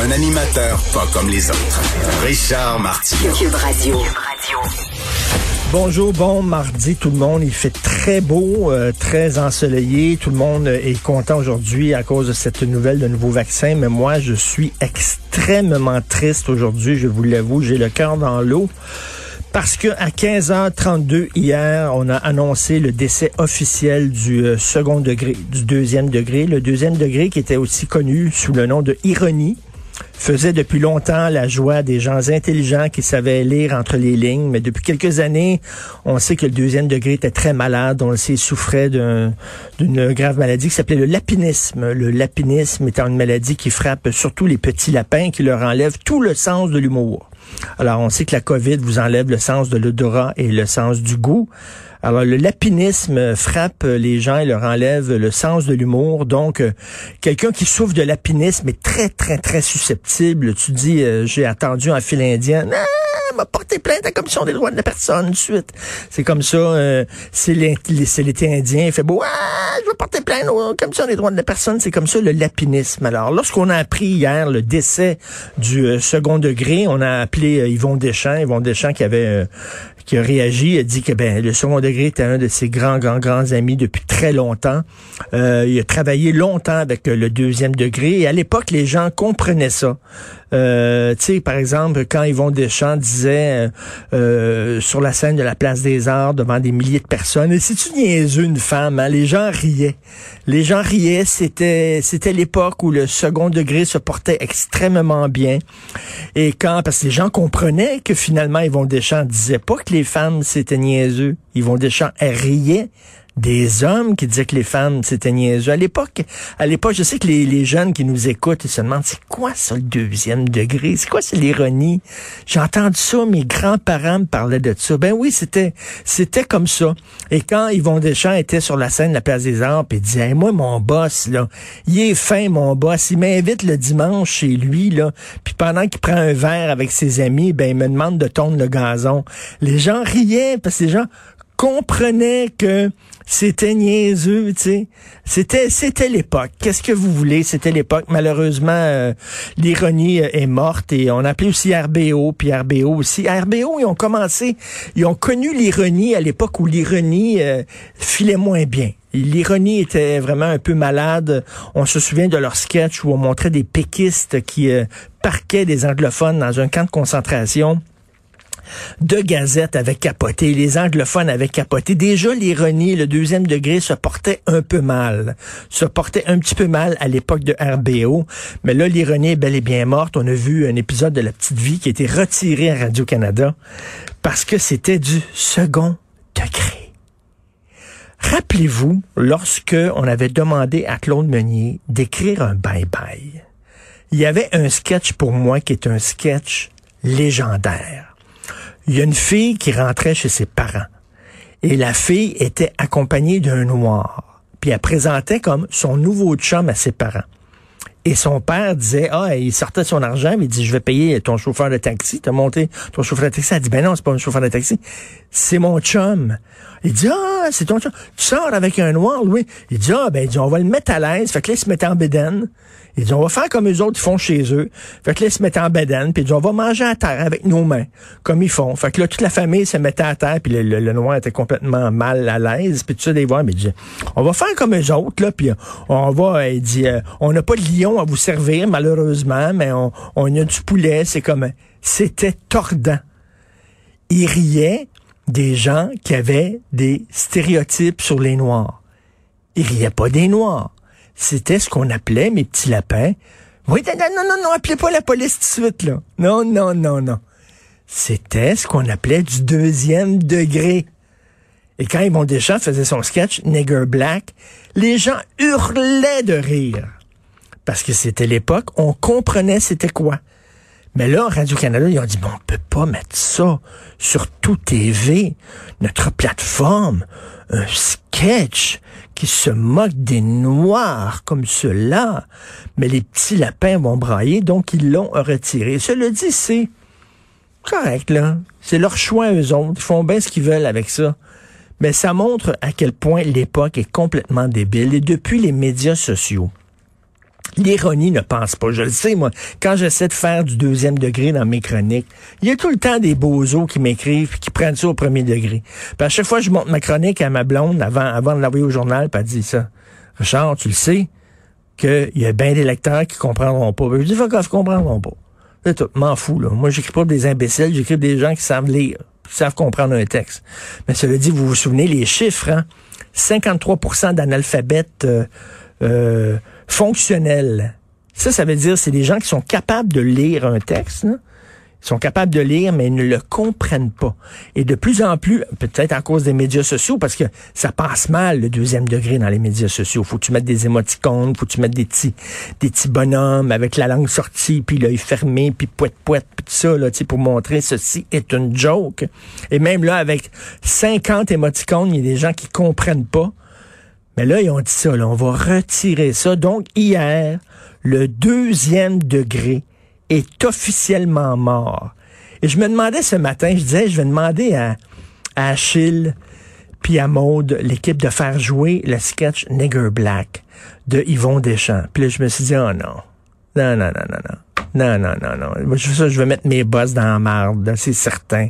Un animateur pas comme les autres. Richard Martineau. Cube Radio. Bonjour, bon mardi tout le monde. Il fait très beau, euh, très ensoleillé. Tout le monde est content aujourd'hui à cause de cette nouvelle de nouveau vaccin. Mais moi, je suis extrêmement triste aujourd'hui. Je vous l'avoue, j'ai le cœur dans l'eau. Parce que à 15h32 hier, on a annoncé le décès officiel du euh, second degré, du deuxième degré. Le deuxième degré qui était aussi connu sous le nom de ironie faisait depuis longtemps la joie des gens intelligents qui savaient lire entre les lignes, mais depuis quelques années, on sait que le deuxième degré était très malade, on le sait, il souffrait d'un- d'une grave maladie qui s'appelait le lapinisme. Le lapinisme étant une maladie qui frappe surtout les petits lapins, qui leur enlève tout le sens de l'humour. Alors, on sait que la COVID vous enlève le sens de l'odorat et le sens du goût. Alors, le lapinisme frappe les gens et leur enlève le sens de l'humour. Donc, euh, quelqu'un qui souffre de lapinisme est très, très, très susceptible. Tu dis, euh, j'ai attendu en file indienne. Ah, m'a porté plainte à la Commission des droits de la personne de suite. C'est comme ça. euh, c'est l'été indien. Il fait beau. Ah, je vais porter plainte à la Commission des droits de la personne. C'est comme ça le lapinisme. Alors, lorsqu'on a appris hier le décès du euh, second degré, on a appelé euh, Yvon Deschamps. Yvon Deschamps qui avait euh, qui a réagi, a dit que ben le second degré était un de ses grands, grands, grands amis depuis très longtemps. Il a travaillé longtemps avec le deuxième degré et à l'époque, les gens comprenaient ça. Euh, tu sais, par exemple, quand Yvon Deschamps disait euh, euh, sur la scène de la Place des Arts devant des milliers de personnes, et si tu niaiseux une femme, hein, les gens riaient. Les gens riaient, c'était c'était l'époque où le second degré se portait extrêmement bien. Et quand, parce que les gens comprenaient que finalement Yvon Deschamps disait pas que les femmes c'était niaiseux. Yvon Deschamps riait des hommes qui disaient que les femmes c'était niaiseux. À l'époque, à l'époque, je sais que les, jeunes qui nous écoutent, ils se demandent c'est quoi ça le deuxième degré, c'est quoi c'est l'ironie? J'ai entendu ça, mes grands-parents me parlaient de ça. Ben oui, c'était c'était comme ça. Et quand Yvon Deschamps était sur la scène de la Place des Arts, puis il disait moi mon boss là, il est fin mon boss, il m'invite le dimanche chez lui là, puis pendant qu'il prend un verre avec ses amis, ben il me demande de tondre le gazon. Les gens riaient parce que les gens comprenaient que c'était niaiseux, tu sais. C'était, c'était l'époque. Qu'est-ce que vous voulez? C'était l'époque. Malheureusement, euh, l'ironie euh, est morte et on a appelé aussi RBO, puis RBO aussi. RBO, ils ont commencé, ils ont connu l'ironie à l'époque où l'ironie euh, filait moins bien. L'ironie était vraiment un peu malade. On se souvient de leur sketch où on montrait des péquistes qui parquaient des anglophones dans un camp de concentration de Gazette avaient capoté, les anglophones avaient capoté. Déjà, l'ironie, le deuxième degré, se portait un peu mal. Se portait un petit peu mal à l'époque de RBO. Mais là, l'ironie est bel et bien morte. On a vu un épisode de La Petite Vie qui a été retiré à Radio-Canada parce que c'était du second degré. Rappelez-vous, lorsque on avait demandé à Claude Meunier d'écrire un bye-bye, il y avait un sketch pour moi qui est un sketch légendaire. Il y a une fille qui rentrait chez ses parents. Et la fille était accompagnée d'un noir. Puis elle présentait comme son nouveau chum à ses parents. Et son père disait, ah, il sortait son argent, mais il dit, je vais payer ton chauffeur de taxi. T'as monté ton chauffeur de taxi. Elle dit, ben non, c'est pas un chauffeur de taxi. C'est mon chum. Il dit, ah, c'est ton chum. Tu sors avec un noir, Louis. Il dit, ah, ben, il dit, on va le mettre à l'aise. Fait que là, il se mettait en bédaine. Ils disent, on va faire comme eux autres, font chez eux. Fait que là, ils se mettent en bedaine, puis ils disent, on va manger à terre avec nos mains, comme ils font. Fait que là, toute la famille se mettait à terre, puis le, le, noir était complètement mal à l'aise, puis tout ça, des voir, mais ils disaient, on va faire comme eux autres, là, puis on va, il dit, euh, on n'a pas de lion à vous servir, malheureusement, mais on, on a du poulet, c'est comme, c'était tordant. Ils riaient des gens qui avaient des stéréotypes sur les Noirs. Ils riaient pas des Noirs c'était ce qu'on appelait, mes petits lapins. Oui, non, non, non, non, appelez pas la police tout de suite, là. Non, non, non, non. C'était ce qu'on appelait du deuxième degré. Et quand Yvon Deschamps faisait son sketch Nigger Black, les gens hurlaient de rire. Parce que c'était l'époque, on comprenait c'était quoi. Mais là, Radio-Canada, ils ont dit, bon, on peut pas mettre ça sur tout TV, notre plateforme, un sketch qui se moque des Noirs comme cela. Mais les petits lapins vont brailler, donc ils l'ont retiré. Cela dit, c'est correct, là. C'est leur choix, eux autres. Ils font bien ce qu'ils veulent avec ça. Mais ça montre à quel point l'époque est complètement débile. Et depuis les médias sociaux, L'ironie ne pense pas. Je le sais, moi. Quand j'essaie de faire du deuxième degré dans mes chroniques, il y a tout le temps des bozos qui m'écrivent et qui prennent ça au premier degré. Puis à chaque fois, je monte ma chronique à ma blonde avant, avant de l'envoyer au journal, puis elle dit ça. Richard, tu le sais qu'il y a bien des lecteurs qui comprendront pas. Je dis, faut qu'ils comprendront pas. Tout. M'en fous, là. Moi, j'écris pas des imbéciles, j'écris des gens qui savent lire, qui savent comprendre un texte. Mais cela dit, vous vous souvenez les chiffres, hein? 53% d'analphabètes, euh, euh fonctionnel. Ça, ça veut dire c'est des gens qui sont capables de lire un texte. Ils sont capables de lire, mais ils ne le comprennent pas. Et de plus en plus, peut-être à cause des médias sociaux, parce que ça passe mal le deuxième degré dans les médias sociaux. Faut que tu mettes des émoticônes, faut que tu mettes des petits, des petits bonhommes avec la langue sortie, puis l'œil fermé, puis poète poète, puis tout ça, là, pour montrer ceci est une joke. Et même là, avec 50 émoticônes, il y a des gens qui comprennent pas. Mais là, ils ont dit ça, là, on va retirer ça. Donc, hier, le deuxième degré est officiellement mort. Et je me demandais ce matin, je disais, je vais demander à, à Achille puis à Maude, l'équipe de faire jouer le sketch Nigger Black de Yvon Deschamps. Puis là, je me suis dit, oh non. Non, non, non, non, non. Non, non, non, non. Ça, je vais mettre mes bosses dans la marde, c'est certain.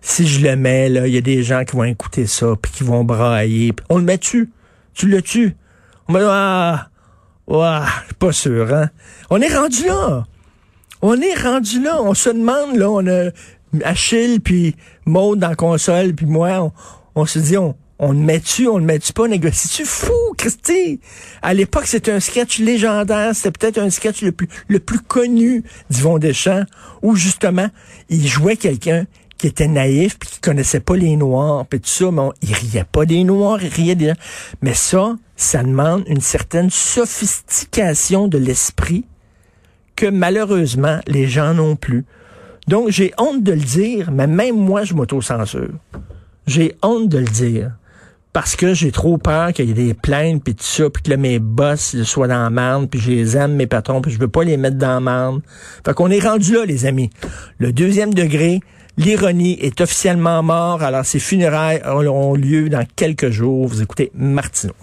Si je le mets, là, il y a des gens qui vont écouter ça, puis qui vont brailler. On le met dessus. Tu le tues. On va ah, ah, pas sûr, hein? On est rendu là. On est rendu là. On se demande, là, on a Achille, puis Maud dans la console, puis moi, on, se dit, on, on le met-tu, on le met-tu pas, négocie-tu? Fou, Christy! À l'époque, c'était un sketch légendaire. C'était peut-être un sketch le plus, le plus connu d'Yvon Deschamps, où justement, il jouait quelqu'un qui était naïf puis qui connaissait pas les noirs puis tout ça mais il riait pas des noirs il riait des mais ça ça demande une certaine sophistication de l'esprit que malheureusement les gens n'ont plus. Donc j'ai honte de le dire mais même moi je m'auto-censure. J'ai honte de le dire parce que j'ai trop peur qu'il y ait des plaintes puis tout ça puis que mes boss soient dans la merde puis je les aime mes patrons puis je veux pas les mettre dans la merde. Fait qu'on est rendu là les amis. Le deuxième degré L'ironie est officiellement mort, alors ses funérailles auront lieu dans quelques jours. Vous écoutez Martineau.